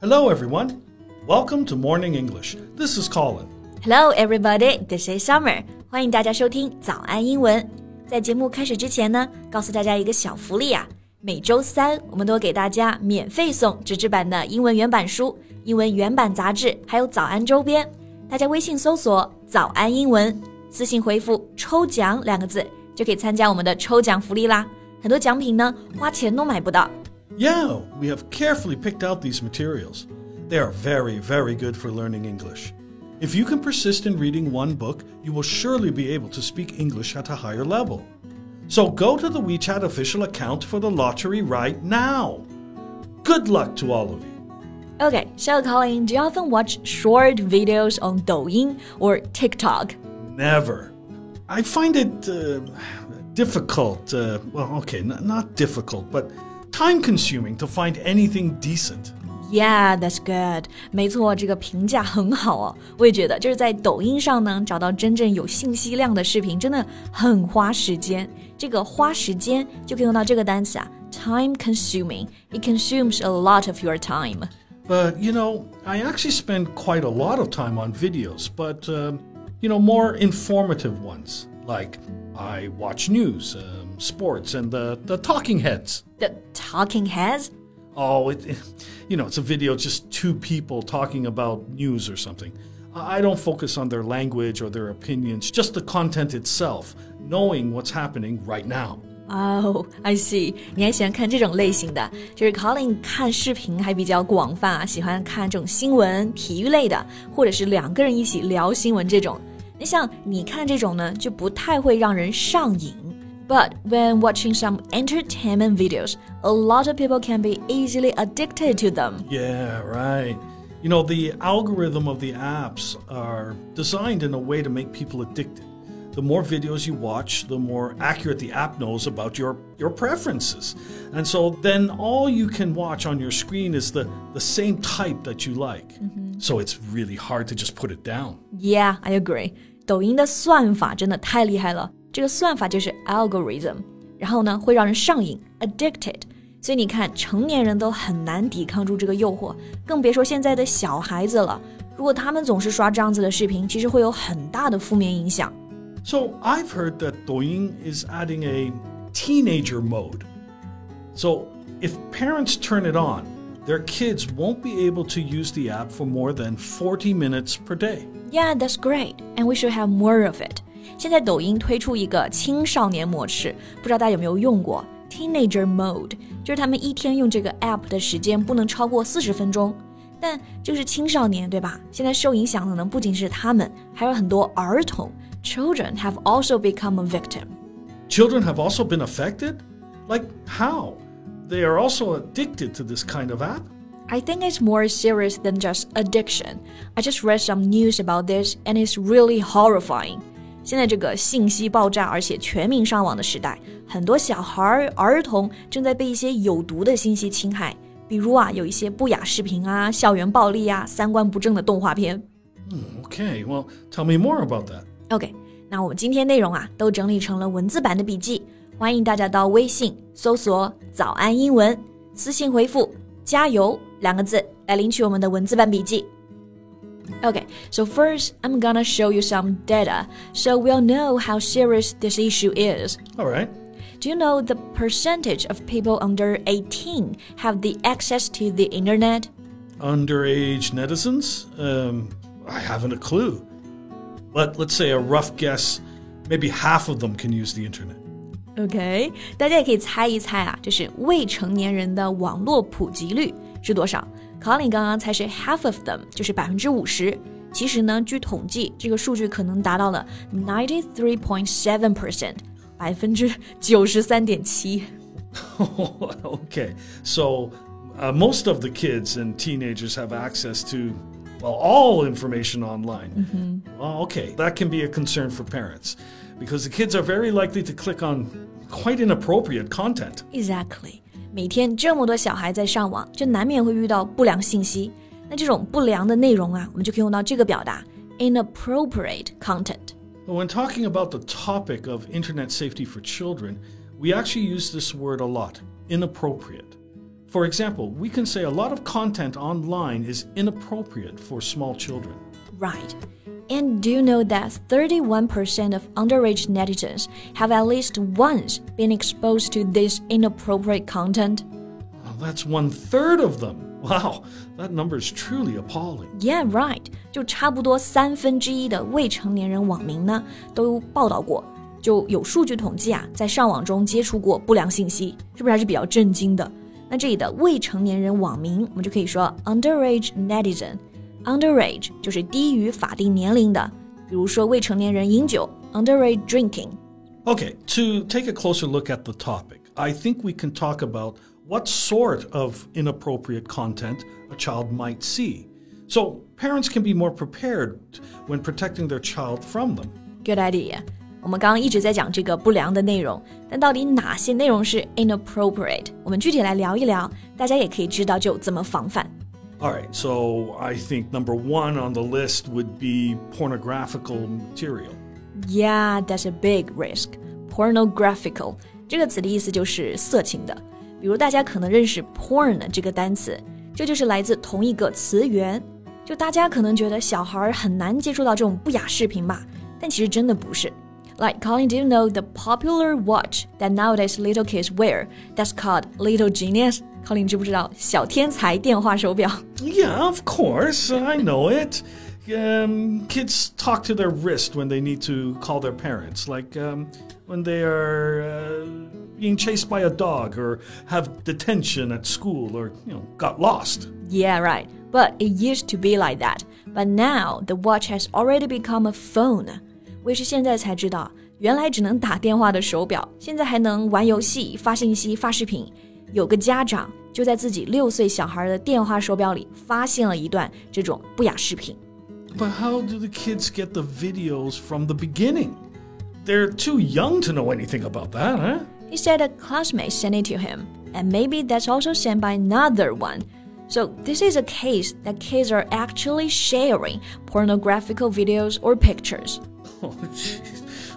Hello, everyone. Welcome to Morning English. This is Colin. Hello, everybody. This is Summer. 欢迎大家收听早安英文。在节目开始之前呢，告诉大家一个小福利啊！每周三我们都给大家免费送纸质版的英文原版书、英文原版杂志，还有早安周边。大家微信搜索“早安英文”，私信回复“抽奖”两个字， 就可以参加我们的抽奖福利啦。很多奖品呢，花钱都买不到。Yeah, we have carefully picked out these materials. They are very, very good for learning English. If you can persist in reading one book, you will surely be able to speak English at a higher level. So go to the WeChat official account for the lottery right now. Good luck to all of you. Okay, so Colin, do you often watch short videos on Douyin or TikTok? Never. I find it uh, difficult. Uh, well, okay, not difficult, but time consuming to find anything decent. Yeah, that's good. 没错，这个评价很好哦。我也觉得，就是在抖音上呢，找到真正有信息量的视频，真的很花时间。这个花时间就可以用到这个单词啊，time consuming. It consumes a lot of your time. But you know, I actually spend quite a lot of time on videos, but uh, you know, more informative ones. Like I watch news. Um, sports and the, the talking heads. The talking heads? Oh, it, it, you know, it's a video, just two people talking about news or something. I don't focus on their language or their opinions, just the content itself, knowing what's happening right now. Oh, I see. 你还喜欢看这种类型的，就是 Colin 看视频还比较广泛啊，喜欢看这种新闻、体育类的，或者是两个人一起聊新闻这种。 那像你看这种呢，就不太会让人上瘾。but when watching some entertainment videos, a lot of people can be easily addicted to them. Yeah, right. You know, the algorithm of the apps are designed in a way to make people addicted. The more videos you watch, the more accurate the app knows about your, your preferences. And so then all you can watch on your screen is the, the same type that you like. Mm-hmm. So it's really hard to just put it down. Yeah, I agree. 抖音的算法真的太厉害了。这个算法就是 algorithm，然后呢会让人上瘾 addicted。所以你看，成年人都很难抵抗住这个诱惑，更别说现在的小孩子了。如果他们总是刷这样子的视频，其实会有很大的负面影响。So I've heard that Douyin is adding a teenager mode. So if parents turn it on, their kids won't be able to use the app for more than 40 minutes per day. Yeah, that's great, and we should have more of it. 现在抖音推出一个青少年模式，不知道大家有没有用过 Teenager Mode，就是他们一天用这个 app 的时间不能超过四十分钟。但这是青少年，对吧？现在受影响的呢不仅是他们，还有很多儿童。Children have also become a victim. Children have also been affected? Like how? They are also addicted to this kind of app? I think it's more serious than just addiction. I just read some news about this and it's really horrifying. 现在这个信息爆炸，而且全民上网的时代，很多小孩儿、儿童正在被一些有毒的信息侵害。比如啊，有一些不雅视频啊、校园暴力啊、三观不正的动画片。Okay, well, tell me more about that. OK，那我们今天内容啊，都整理成了文字版的笔记， 欢迎大家到微信搜索“早安英文”，私信回复“加油”两个字来领取我们的文字版笔记。Okay, so first I'm gonna show you some data so we'll know how serious this issue is. All right. Do you know the percentage of people under 18 have the access to the internet? Underage netizens? Um, I haven't a clue. But let's say a rough guess, maybe half of them can use the internet. OK，大家也可以猜一猜啊，就是未成年人的网络普及率是多少？Colin 刚刚猜是 half of them，就是百分之五十。其实呢，据统计，这个数据可能达到了 ninety three point seven percent，百分之九十三点七。okay, so uh, most of the kids and teenagers have access to well all information online. Mm -hmm. well, okay, that can be a concern for parents because the kids are very likely to click on quite inappropriate content. Exactly. 每天这么多小孩在上网，就难免会遇到不良信息。那这种不良的内容啊，我们就可以用到这个表达 inappropriate content。When talking about the topic of internet safety for children, we actually use this word a lot inappropriate. For example, we can say a lot of content online is inappropriate for small children. Right. And do you know that 31% of underage netizens have at least once been exposed to this inappropriate content? Well, that's one third of them. Wow, that number is truly appalling. Yeah, right. 就差不多三分之一的未成年人网民呢，都报道过，就有数据统计啊，在上网中接触过不良信息，是不是还是比较震惊的？那这里的未成年人网民，我们就可以说 underage netizen。 underage 就是低于法定年龄的，比如说未成年人饮酒 underage drinking。Okay, to take a closer look at the topic, I think we can talk about what sort of inappropriate content a child might see. So parents can be more prepared when protecting their child from them. Good idea. 我们刚刚一直在讲这个不良的内容，但到底哪些内容是 inappropriate？我们具体来聊一聊，大家也可以知道就怎么防范。 All right, so I think number one on the list would be pornographical material. Yeah, that's a big risk. Pornographical 这个词的意思就是色情的。比如大家可能认识 porn 这个单词，这就是来自同一个词源。就大家可能觉得小孩很难接触到这种不雅视频吧，但其实真的不是。 Like Colin, do you know the popular watch that nowadays little kids wear? That's called Little Genius. Colin 知不知道小天才电话手表？Yeah, of course, I know it. Um, kids talk to their wrist when they need to call their parents, like um, when they are uh, being chased by a dog or have detention at school or you know got lost. Yeah, right. But it used to be like that. But now the watch has already become a phone. 我也是现在才知道，原来只能打电话的手表，现在还能玩游戏、发信息、发视频。有个家长就在自己六岁小孩的电话手表里发现了一段这种不雅视频。But how do the kids get the videos from the beginning? They're too young to know anything about that, huh? He said a classmate sent it to him, and maybe that's also sent by another one. So this is a case that kids are actually sharing pornographic videos or pictures. Oh,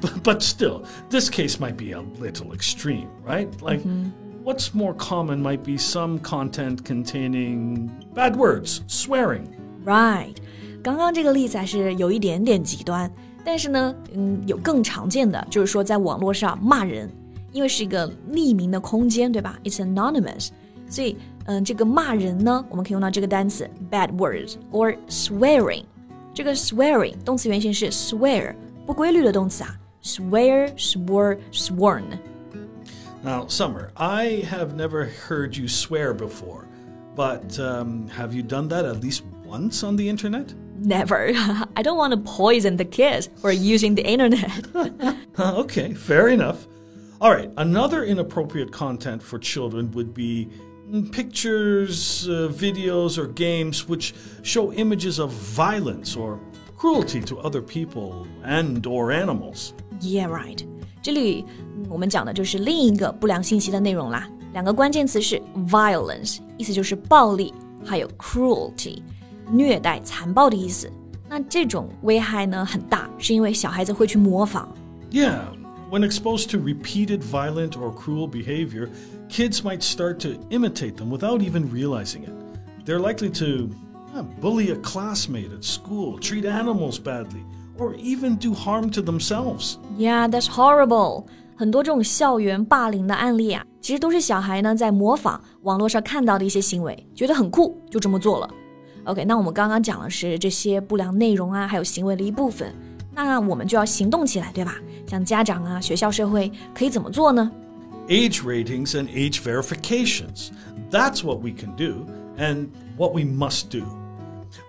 but, but still, this case might be a little extreme, right? Like, mm-hmm. what's more common might be some content containing bad words, swearing. Right. 刚刚这个例子还是有一点点极端，但是呢，嗯，有更常见的，就是说在网络上骂人，因为是一个匿名的空间，对吧？It's anonymous，所以，嗯，这个骂人呢，我们可以用到这个单词 bad words or swearing。这个 swearing 动词原形是 swear， 不规律的动词啊，swear, swore, sworn。Now, Summer, I have never heard you swear before, but um, have you done that at least once on the internet? Never. I don't want to poison the kids for using the internet. okay, fair enough. All right, another inappropriate content for children would be pictures, uh, videos, or games which show images of violence or cruelty to other people and or animals. Yeah, right. 这里我们讲的就是另一个不良信息的内容啦。两个关键词是 violence，意思就是暴力，还有 cruelty，虐待、残暴的意思。那这种危害呢很大，是因为小孩子会去模仿。Yeah, when exposed to repeated violent or cruel behavior, kids might start to imitate them without even realizing it. They're likely to uh, bully a classmate at school, treat animals badly, or even do harm to themselves. Yeah, that's horrible. 很多这种校园霸凌的案例啊，其实都是小孩呢在模仿网络上看到的一些行为，觉得很酷，就这么做了。OK，那我们刚刚讲的是这些不良内容啊，还有行为的一部分，那我们就要行动起来，对吧？像家长啊、学校、社会可以怎么做呢？age ratings and age verifications. That's what we can do and what we must do.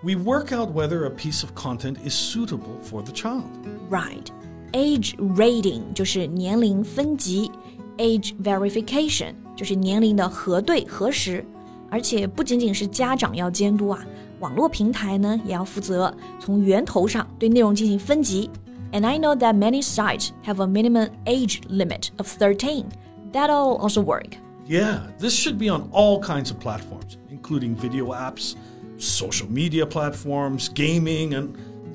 We work out whether a piece of content is suitable for the child. Right. Age rating 就是年龄分级，age verification 就是年龄的核对核实，而且不仅仅是家长要监督啊，网络平台呢也要负责从源头上对内容进行分级。And I know that many sites have a minimum age limit of 13 that'll also work. Yeah, this should be on all kinds of platforms, including video apps, social media platforms, gaming, and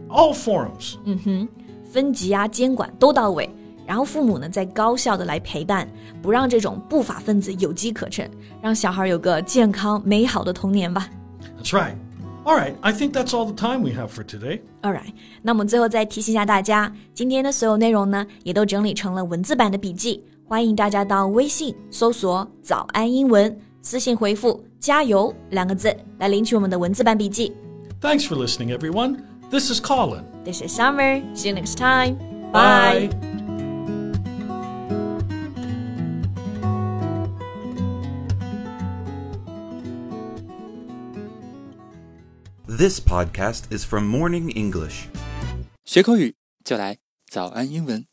all forums. 嗯哼，分级啊，监管都到位。 然后父母呢再高效的来陪伴，不让这种不法分子有机可乘，让小孩有个健康美好的童年吧。 That's right. All right, I think that's all the time we have for today. All right，那我们最后再提醒一下大家，今天的所有内容呢，也都整理成了文字版的笔记，欢迎大家到微信搜索“早安英文”， 私信回复“加油”两个字来领取我们的文字版笔记。 Thanks for listening, everyone. This is Colin. This is Summer. See you next time. Bye. This podcast is from Morning English. 学口语就来早安英文。